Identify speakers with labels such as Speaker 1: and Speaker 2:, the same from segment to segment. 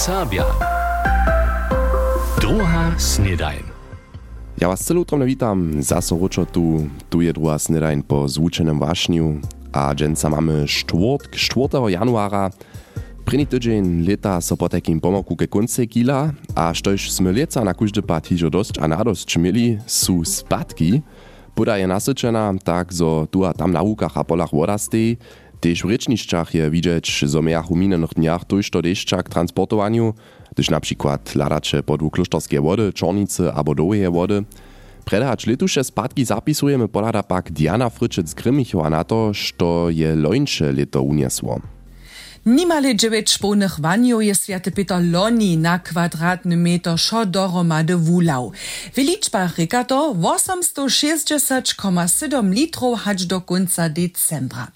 Speaker 1: Serbia. Druga snedajn.
Speaker 2: Ja was celu tromne witam, zaso ruczo tu, tu je druga snedajn po zvučenem wašnju, a dženca mamy štvrtk, 4. januara, První tydzień leta so po takim pomoku ke konce kila, a štož sme leca na každý pad hižo dosť a nadosť mieli, sú spadky. Je tak zo tu a tam na łukach a Tež w rečnišćach je że miach u minionych dniach dojšto dešća k transportowaniu, gdyż na przykład ladacze podług klusztorskie wody, czornice albo dołeje wody. Predać letuše spadki zapisujemy polada pak Diana Fryczec-Grymichowa na to, što je lońsze leto uniesło.
Speaker 3: Nimale dziewięć szpółnych wanio je Święty Peter Loni na kwadratny metr szo dohromady wulał. W liczbach ryka to 860,7 litrów hać do końca decembra.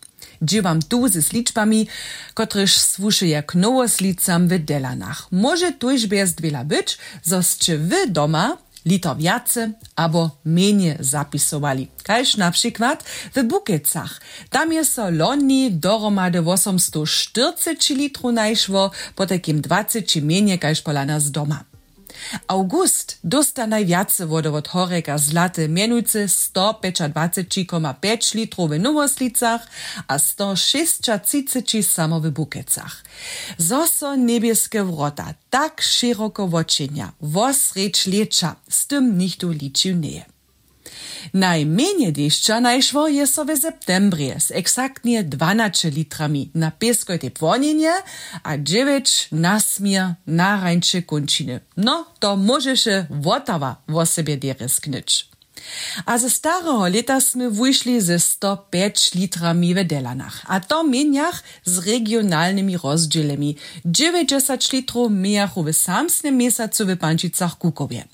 Speaker 3: Dziewam tu ze liczbami, kotryż słuszy jak nowoslicam w Delanach. Może tuż bez dwiela być, zoscie wy doma lito wiace albo menie zapisowali. Kaž na przykład w Bukecach. Tam je so loni dohromady 840 litrów najszło, po takim 20 menie kaž pola nas doma. August dosta najvjace vodovodhoreka Zlate Mjenujce 125,5 litrov v Novoslicah, a 106,30 samo v Bukecah. Zoso nebieske vrota tak široko vočenja, vosreč leča, s tem nikdo ličil neje. Najmniej deszcza najszło je so w septembrie z eksaktnie 12 litrami na pieskoj tepłonienie, a 9 na na rańcze kończyny. No, to może się wotawa wo sobie deresknyć. A ze starego leta sme wyszli ze 105 litrami Delanach, a to mieniach z regionalnymi rozdzielami. 90 litrów mijachu w samsnym miesiącu w Pančicach Kukowie.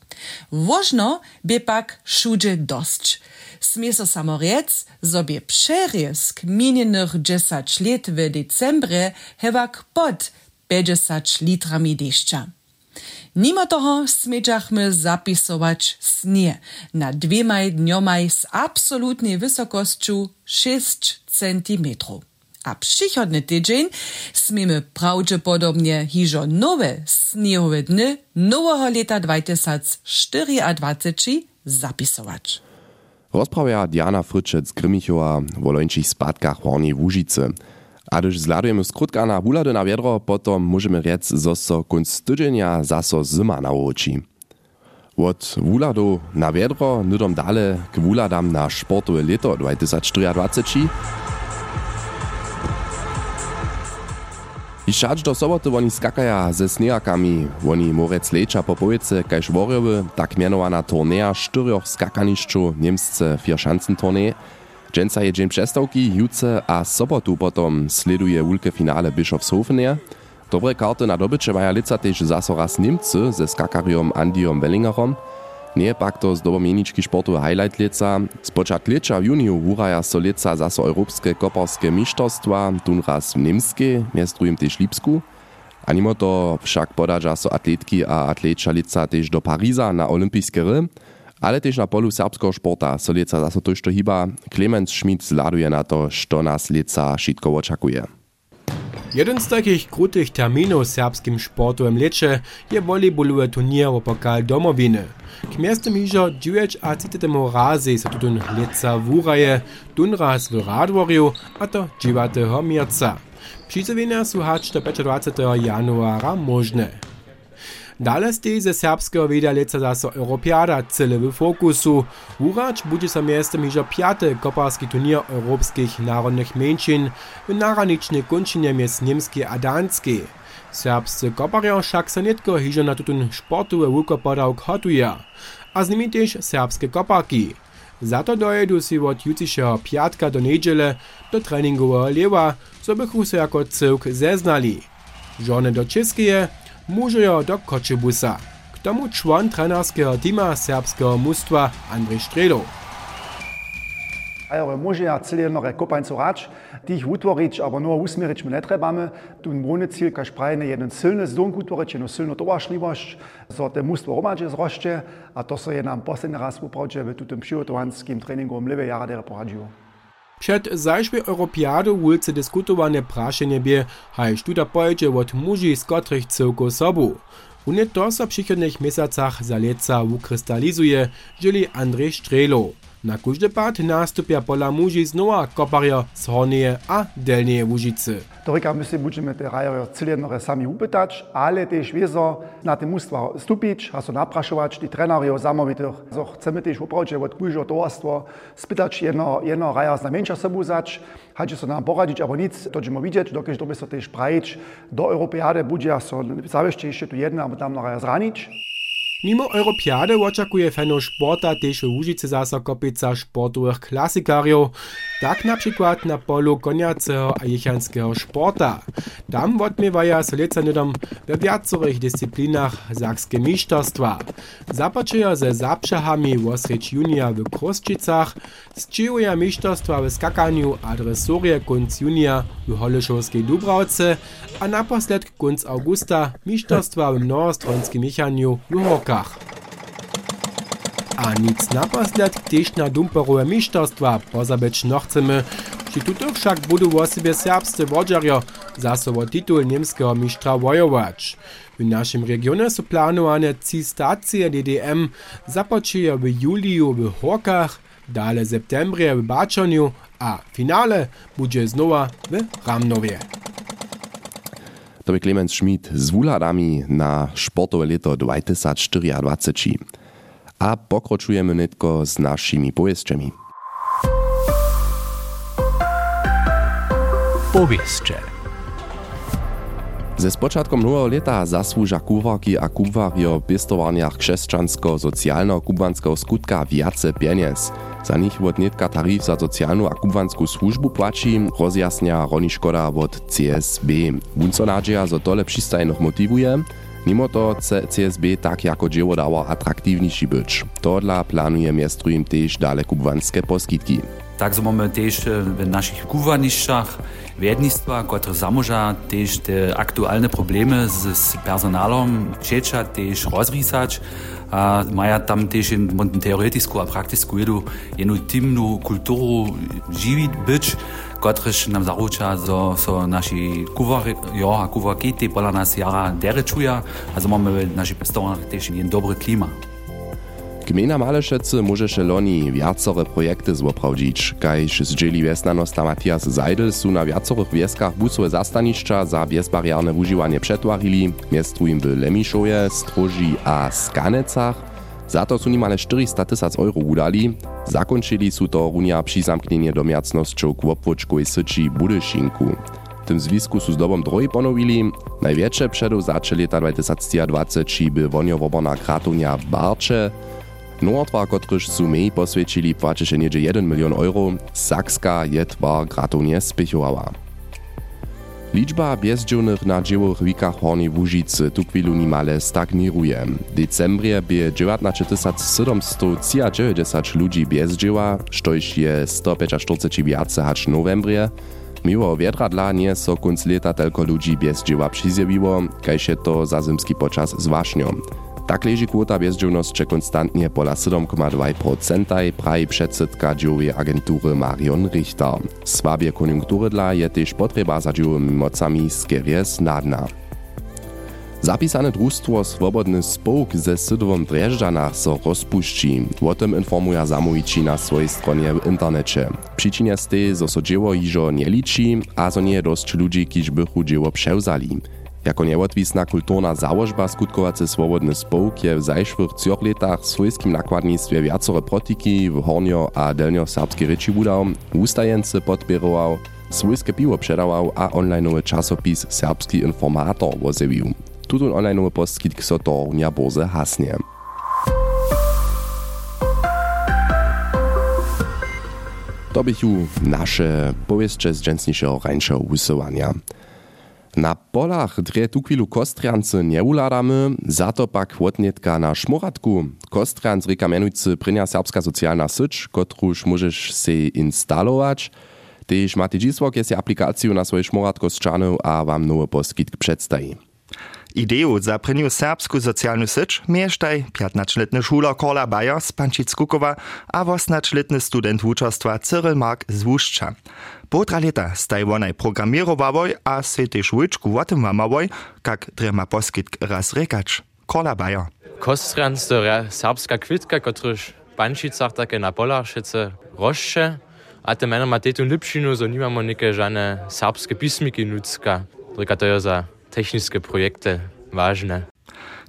Speaker 3: Wożno by pak wszędzie dość. Smie so samorec, sobie przeriesk minionych 10 lat w decembre hewak pod 50 litrami deszcza. Nimo toho smiećachmy zapisować snie na dwiemaj dniomaj z absolutnej wysokością 6 cm. A przychodny tydzień smiemy prawdopodobnie hiżo nowe sniehowe dny nowego lata 2024 zapisować.
Speaker 2: Rozprawia Diana Fryczec-Grymichowa w lończych spadkach Hornej Łużycy. A gdyż zladujemy skrótka na wulady na potom możemy rec, zo so kunc tydzienia zaso zima nałoci. Od wuladu na wiadro nudom dale k wuladam na sportowe leto 2024. šač do soboty oni skakaja ze snejakami. Oni morec leča po powiece, kaž worjowy, tak mianowana turnea czterech skakanišću, niemsce vier šancen turnee, Dżęca je dzień przestawki, jutce a sobotu potom sleduje wulke finale Bischofshofener. Dobre karty na dobycze maja lica też zaso raz ze skakariom Andiom Wellingerom. Nie pak to z sportu highlight lica. Spoczat licza w juniu wuraja so lica zaso europskie koparskie mistrzostwa, tun raz niemskie, miastrujem też Lipsku. A to však podadža so atletki a atleća lica też do Pariza na olimpijske hry. Ale też na polu serbskiego sporta so leca zaso to, hiba, Clemens Schmidt zladuje na to, što nas leca šitko očakuje.
Speaker 4: Jeden z takich krutych terminów w serbskim sportowym lecie je volejbolowy turnier pokal domowiny. K miastem hižo 9 a 30 razy se tutun leca wuraje, tun raz w Radworju, a to 9 mierca. Przyzowienia są hać do 25 januara możne. Dale stej ze serbskiego wydaleca zaso Europiada cele w fokusu. Uracz bude sa miestem hižo piate koparski turnier europskich narodnych mniejszyn w naranicznej kończynie mies niemskie a danskie. Serbscy koparjo však sa netko hižo na tutun sportowe wukopodawk hotuje, a z nimi też serbskie koparki. Za to dojedu si od jutrišeho piatka do nedźele do treningového lewa, co bychu se jako cyłk zeznali. Żony do mužejo do Kočebusa. K tomu čłon trenerského týma serbského mužstva Andrej Strelov.
Speaker 5: Ale może ja celé nore kopańcu rać, tých utworić, aber nur usmierzyć my netrebamy. Tu mój cel, każ prajne jeden silny zdunk utworić, jedną silną towarzliwość, so te mnóstwo romadźe zrośnie, a to so je nam posledný raz w tym przygotowaniu treningu w lewej jara poradziło.
Speaker 4: Przed zajszłej Europiadu wulce dyskutowane praszenie bie, hajż tuda pojdzie od muži z kotrych cyłku sobu. Unie to so w przychodnych miesacach za leca ukrystalizuje, żeli Andrzej Strelo. Na każdy pad nastupia pola muži znowa koparia z Hornieje a Delnieje Łużycy.
Speaker 5: Torika my si budeme te rajer cyljenore sami upytać, ale też wiezo na te mustwa stupić, a so napraszować ti trenerjo samovitych. So chcemy też uprawić od kujżo towarstwo, spytać jedno, jedno rajer znamienča sobu zać, hadzie so nam poradzić, aber nic, to będziemy widzieć, dokąd to by so też prajić. Do Europeady będzie so zawieście jeszcze tu jedna, aber tam rajer zranić.
Speaker 4: Mimo Europiady oczekuje feno sporta też w Łużycy zasa kopica sportowych klasykarjów, tak na przykład na polu koniaceho a jechanskiego sporta. Tam odmiewaja so leca nydom we wiacorych dyscyplinach zakskie mistrzostwa. Započejo ze zaprzechami wosreć junia w Kroszczycach, zczyłuja mistrzostwa w skakaniu a dresurie kunc junia w Holešovskej Dubravce, a naposled kunc augusta mistrzostwa w mnohostronskim mechaniu w Horkach. A nic naposled też na dumperowe mistrzostwa pozabeć no chcemy, či tuto však budu vo sebe serbscy wodżarjo zaso o titul niemskiego mistrza wojować. W naszym regionie są planowane trzy stacje DDM, započejo w juliju w Horkach, dalej w septembrze w Baczoniu, a finale będzie znowa w Ramnowie.
Speaker 2: To by Clemens Schmid z wuladami na sportowe leto 2024. A pokročujemy netko z naszymi powieściami.
Speaker 1: Powieście.
Speaker 2: Ze spočatkom nowego leta zasłuża kuwarki a kuwarjo pěstowarniach křesćansko-socialno-kubanskiego skutka wiace pieniędzy. Za nich od netka tarif za socjalną a kubanską służbu płaci, rozjasnia Roni Szkoda od CSB. Wun so nadzieja, że tole przystajnoch motywuje, Mimo to chce CSB tak jako dziełodała atraktivniejszy być. To dla planuje miasto im też dalej kubanskie poskitki.
Speaker 1: Tak so mamy też w naszych kuwaniszczach wiednictwa, które zamoża też te aktualne problemy z, z personalem chcieć też rozrysać, a mają tam też teoretyczną a praktyczną jedną, jedną timną kulturę żywić być, kotryż nam zaruča, so, so naši kuvari, jo, a kuvarki te pola nas jara dere čuja, a so mamy w naszych pestorach też jeden dobry klima.
Speaker 2: Gmina Malešece może še loni wiacore projekty zoprawdzić, kajż zdzieli wiesnanosta Matias Seidel su na wiacorych wieskach busowe zastaniszcza za bezbarierne używanie przetwarili, miestrujem w Lemiszoje, Stroži a Skanecach. Za to su nimale 400 tysac euro udali. Zakończyli su to runia přizamknienie do miacnosťou k obwočkoj syči Budyšinku. W tym zwisku su zdobom droji ponowili. Największe przedu zaczęli leta 2020 by woniowoborna kratonia w Barcze. Nordwa, kotryż su mej posvědčili, płaciše niedzie 1 milion euro, Sakska je tvar gratonie spichowała. Liczba bezdzielnych na dziełowych wikach Hornej Łużycy tu chwilu nimale stagniruje. W decembrie bie 19 ludzi bezdzieła, štož je 145 więcej hacz novembrie. Miło wiedra dla nie so kunc leta tylko ludzi bezdzieła przyzjewiło, kajż je to za zimski počas zwaśnią. Tak leży kwota bezdzielności konstantnie pola 7,2%, praji przedsedka dziełowej agentury Marion Richter. Swabie koniunktury dla je też potrzeba za dziełowymi mocami skieries nadna. Zapisane družstvo Swobodny Spółk ze sydowom Dreżdżanach so rozpuści. O tym informuje Samowici na swojej stronie w internecie. Przyczynia z tej, że so dzieło iżo nie liczy, a so nie dość ludzi, kiż bychu dzieło przewzali. Jako nieodwisna kulturna założba skutkowacy Swobodny Spółk je w zajszłych trzech latach w swojskim nakładnictwie wiacore protiki w hornio a delnio serbskiej ryczy budał, ustajence podbierował, swojskie piwo przedawał a onlineowy czasopis Serbski Informator wozewił. Tutun onlineowy postkitk so to na borze hasnie. To bychu nasze powieście z dżęsniejszego rańszego wysyłania. Na polach dre tu chwilu kostriance nie uladamy, za to pak wotnetka na szmuratku. Kostrians reka mianujcy prynja serbska socjalna syć, kotruż możesz se instalować. Tež máte džisvok, je si aplikaciju na svoje šmoratko a vám nowe poskitk przedstawi.
Speaker 6: Idejo za prenju srpsku socialnu seč mještaj 15-letny šula Kola Baja z Pančickukova, a 18-letny student vučarstva Cyril Mark z Vušča. Potra leta staj onaj programirowałoj, a se tež vujčku votem vamawoj, kak drema poskitk raz rekač. Kola
Speaker 7: Baja. Kostransto srpska kvitka, kotruš Pančicach, tako na Polaršice, Rošče, a te mene ima tetu ljubšinu, zanimamo neke žene srpske pismiki nutska, rekato torej, jo za technické projekty ważne.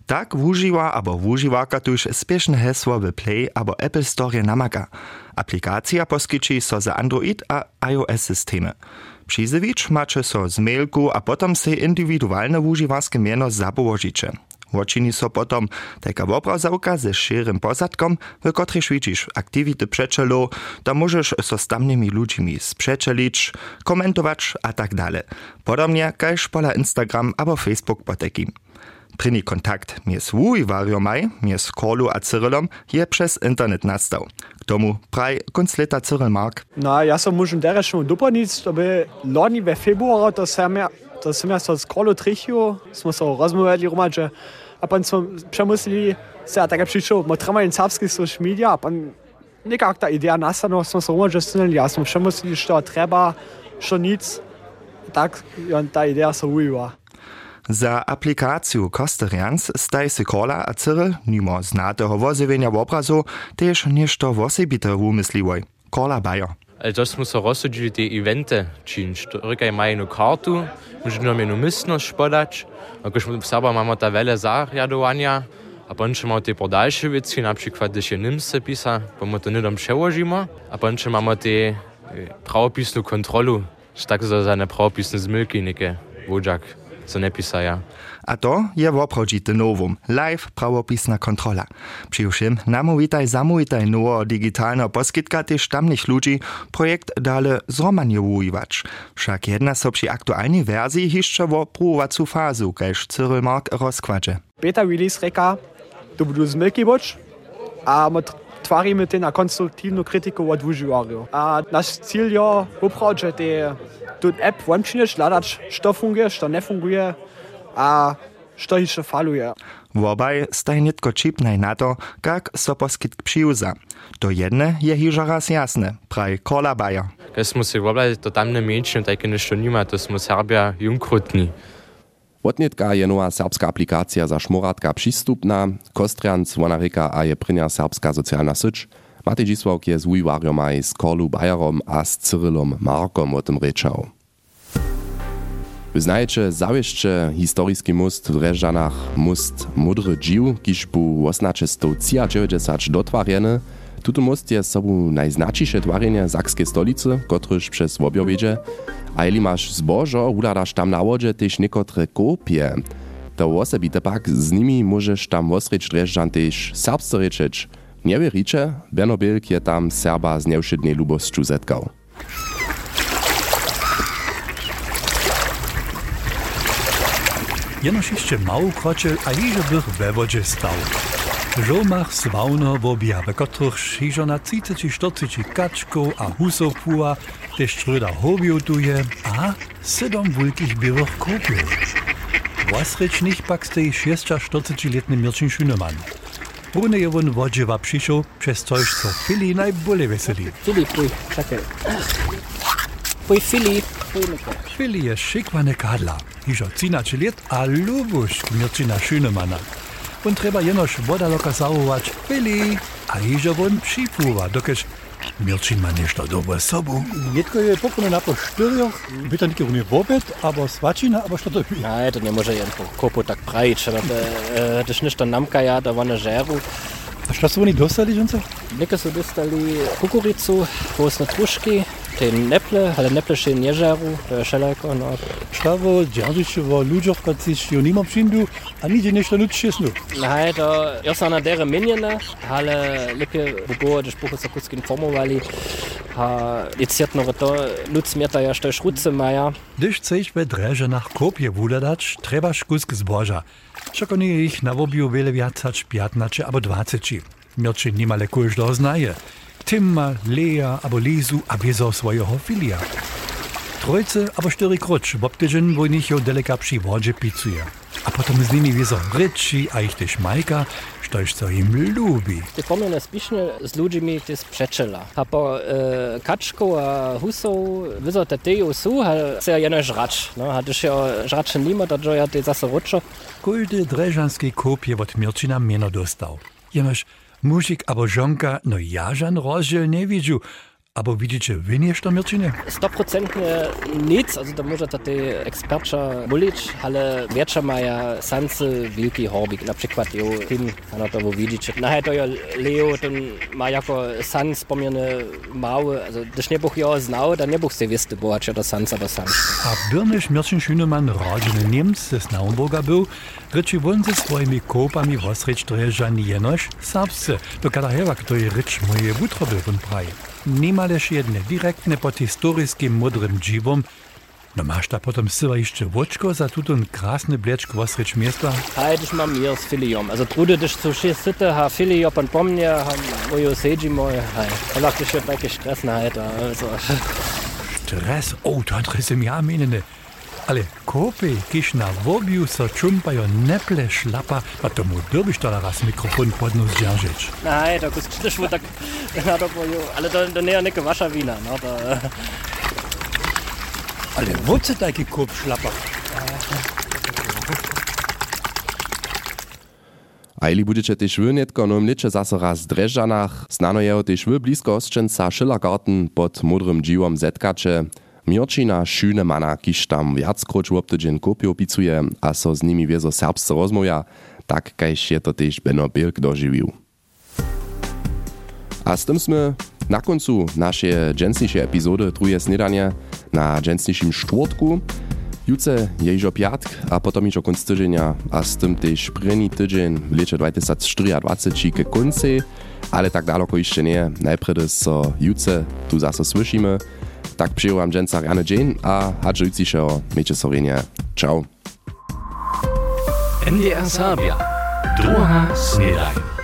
Speaker 6: Tak wužiwa abo wužiwaka tuž spiešne hesło w Play abo Apple Store namaga. Aplikacja poskyči so za Android a iOS systemy. Přizevič macie so z mailku a potom se indywidualne wužiwarske mieno zapołožiče. Wočini so potom taka obrazowka ze širym posadkom, w której widzisz aktywity przeczelo, da możesz so z tamnymi ludźmi sprzeczelić, komentować a tak dalej. Podobnie każ pola Instagram albo Facebook poteki. Pryni kontakt mies wuiwariomaj, mies Kolu a Cyrylom je przez internet nastał. K tomu praj koncleta Cyryl Mark.
Speaker 8: No, ja som môžem derešnu doplniť, to by loni ve februáru, to som ja, to som ja so z Kolu Trichiu, sme sa rozmluvili roma, že a pan smo přemyslili se a také přišel, mo tremají serbský social media a pan nekak ta idea nastano, smo se roma, že snili, ja som přemyslili, što treba, što nic, tak on ta idea se ujela.
Speaker 6: Za aplikaciju Kosterians staj se Kola a Cyril, mimo znatého wozywienia obrazu, też nieszto wosebite wumysliwoj. Kola Bayer.
Speaker 7: To smo se rozsudili te eventy činč. Rykaj mają jednu kartu, możemy nam jednu mysność podać. A když w Saba mamy ta wele zariadowania, a potem mamy te podalsze wieci, na przykład gdyż je Nimse pisa, bo my to nie dom przełożymy, a potem mamy te prawopisną kontrolu, że tak za seine prawopisne zmylki, niekie wodżak, co nie pisaja.
Speaker 6: A to je woprawdźite nowum, live prawopisna kontrola. Przyjuszym namowitaj zamowitaj nowo digitalno poskitka też tamnych ludzi projekt dale zromanjewujiwać. Wszak jedna so przy aktualnej wersji jeszcze wo próbowacu fazu, kajż Cyril Mark rozkładzie.
Speaker 8: Beta release reka, to budu zmylki boč, a my twarimy te na konstruktywną krytykę od używarów. A nasz cel je poprawić, że te tu app włączyć, ladać, co funguje, co nie funguje, a co jeszcze faluje.
Speaker 6: Wobaj staj nitko čipnaj na to, kak so přiuza. To jedne je hižo raz jasne, praj Kola Bayer.
Speaker 7: Keď smo se woblali, to tam ne menšine, také nešto nima, to smo Serbia junkrutni.
Speaker 2: Wotnitka je nowa serbska aplikacja za szmoratka przystupna, Kostrians wonareka a je prynja serbska socjalna syć. Matej Dzisławk je z uiwariomaj z Kolu Bayerom a z Cyrylom Markom o tym ryczał. Wyznajecie zawieszcze historyjski most w Reżanach, most Mudry Dziw, kiż bu 1890 dotwarjeny. Tuto most je sobu najznačiše twarjenie Sakskiej stolicy, kotryż przez objowiedzie. A jeli masz zbożo, uladasz tam na wodzie też niekotre kopie. To osobite pak z nimi możesz tam osryć Dreżan też serbsce ryczeć. Nie wierzycie? Bernobilk je tam Serba z nieuszydnej lubosću zetkał.
Speaker 9: Bych ve vodě stal. V žomach svauno wobija, ve których hižo na 30-40 kaczków a husov pua, tež tröda hobiotuje a sedom wulkich białych kopiel. Wasrečných pak stej 46-letny Mirčin Šuneman. Brune je won wodziewa przyszł, przez coś co Fili najbolej weseli.
Speaker 10: Filip, pój, czekaj. Pój Filip.
Speaker 9: Fili je szykwane kadla, hižo 13 lat a lubusz Mirčina Šunemana. On treba jenož voda loka zachować Fili, a hižo won připúva, dokež Mirčin ma nešto dobre sobu.
Speaker 11: Jedko je pokojne na po štyrioch, by to niekde unie vôbec, abo svačina, abo što to by.
Speaker 10: Nej, to nie może jen po kopu tak pravić, ale to, e, to ništa namka ja, da one žeru.
Speaker 11: A što su oni dostali, žence?
Speaker 10: Neke su dostali kukuricu, posne te neple, ale neple še nie žeru, to je šeleko, no.
Speaker 11: Štavo, džaržiče vo ľuďoch, kad si jo nimam přindu, a nigdzie nešto nuč šesnu.
Speaker 10: Nej, to ja sa na dere minjene, ale lepje bugo, da špucho sa kuski informovali, a licjetno to luc smeta ja što je šruce maja.
Speaker 9: Když chceš ve Dreženach kopie wuladać, trebaš kusk zboža. Však oni ich na wobju wiele viacač 15 abo 20. Mirčin nimale kujždo znaje. Timma, Lea abo Lizu a biezo svojho filia. trojce albo cztery kroczy, bo tydzień wo nich ją deleka przy wodzie pizzuje. A potem z nimi wiedzą ryczy, a ich też majka, co im lubi.
Speaker 10: Ty pomene spišne z ľuďmi ty spřečela. A po e, kačkou a husou vyzo te teju sú, a se jeno žrač. No, a když jo žrač nima, to ja ty zase ročo.
Speaker 9: Kuldy drežanskej kopie od Mirčina mieno dostal. Jenož mužik abo žonka, no ja žan rozdiel nevidžu, Aber widzicie wy jeszcze Mirczynie?
Speaker 10: 100% nic, also da może tej ekspercza mówić, ale wiecza maja sansy wielki horbik, na przykład jo tym, ano to wo widzicie. Na to jo Leo ten ma jako sans pomierne mały, also gdyż nie buch jo znał, dann nie buch se wiste, bo hat to sans aber sans.
Speaker 9: A Birnisch Mirczyn Schünemann rodziny Niemc ze Naumburga był, ryczy won ze swoimi kopami wosreć dreżan jenoś serbscy. To kada hewa, kto je rycz moje butroby von praje nimalež jedne direktne pod historiskim modrym dživom, no maš ta potom siva išče vočko za tutun krasne blečk vosreč
Speaker 10: mjesta? Hajde šma mir s filijom, also trude dich zu šest sitte, ha filijo pan pomnje, ha mojo seji moj, haj, lach dich je pekje stressenheit, also.
Speaker 9: Stress? Oh, da dres im Jahr menene. Ale kopy, kiż na wobiu so čumpajo neple šlapa, a tomu dobiš to raz mikrofon pod nos dzierżyć.
Speaker 10: Nej, to kuskiš mu tak, na to boju, ale to, to nie neka wasza wina, no to...
Speaker 9: Ale woce taki kop šlapa?
Speaker 2: Ajli budete też wy netko nowym licze zase raz w Dreżanach, znano jeho też wy blisko Ostrzenca Schillergarten pod modrym dziwom Zetkacze, Mirčina Šünemana, kiž tam viackroč v obtydžen kopio picuje a so z nimi wiezo serbsce rozmoja, tak kajž je to tež Benno Birk doživił. A tym sme na koncu naszej dżensniejszej epizody Truje Snedanie na dżensniejszym czwartku. Juce je iżo piatk, a potom iżo konc a z tym też první tydzień w lecie 2024 ke konci, ale tak daleko jeszcze nie. Najpierw so juce tu zase słyszymy. Tak przyjąłem dżęca Rany Jane, a hadżującego miejcie sorenie. Ciao.
Speaker 12: NDR Sabia. Druga Snedaj.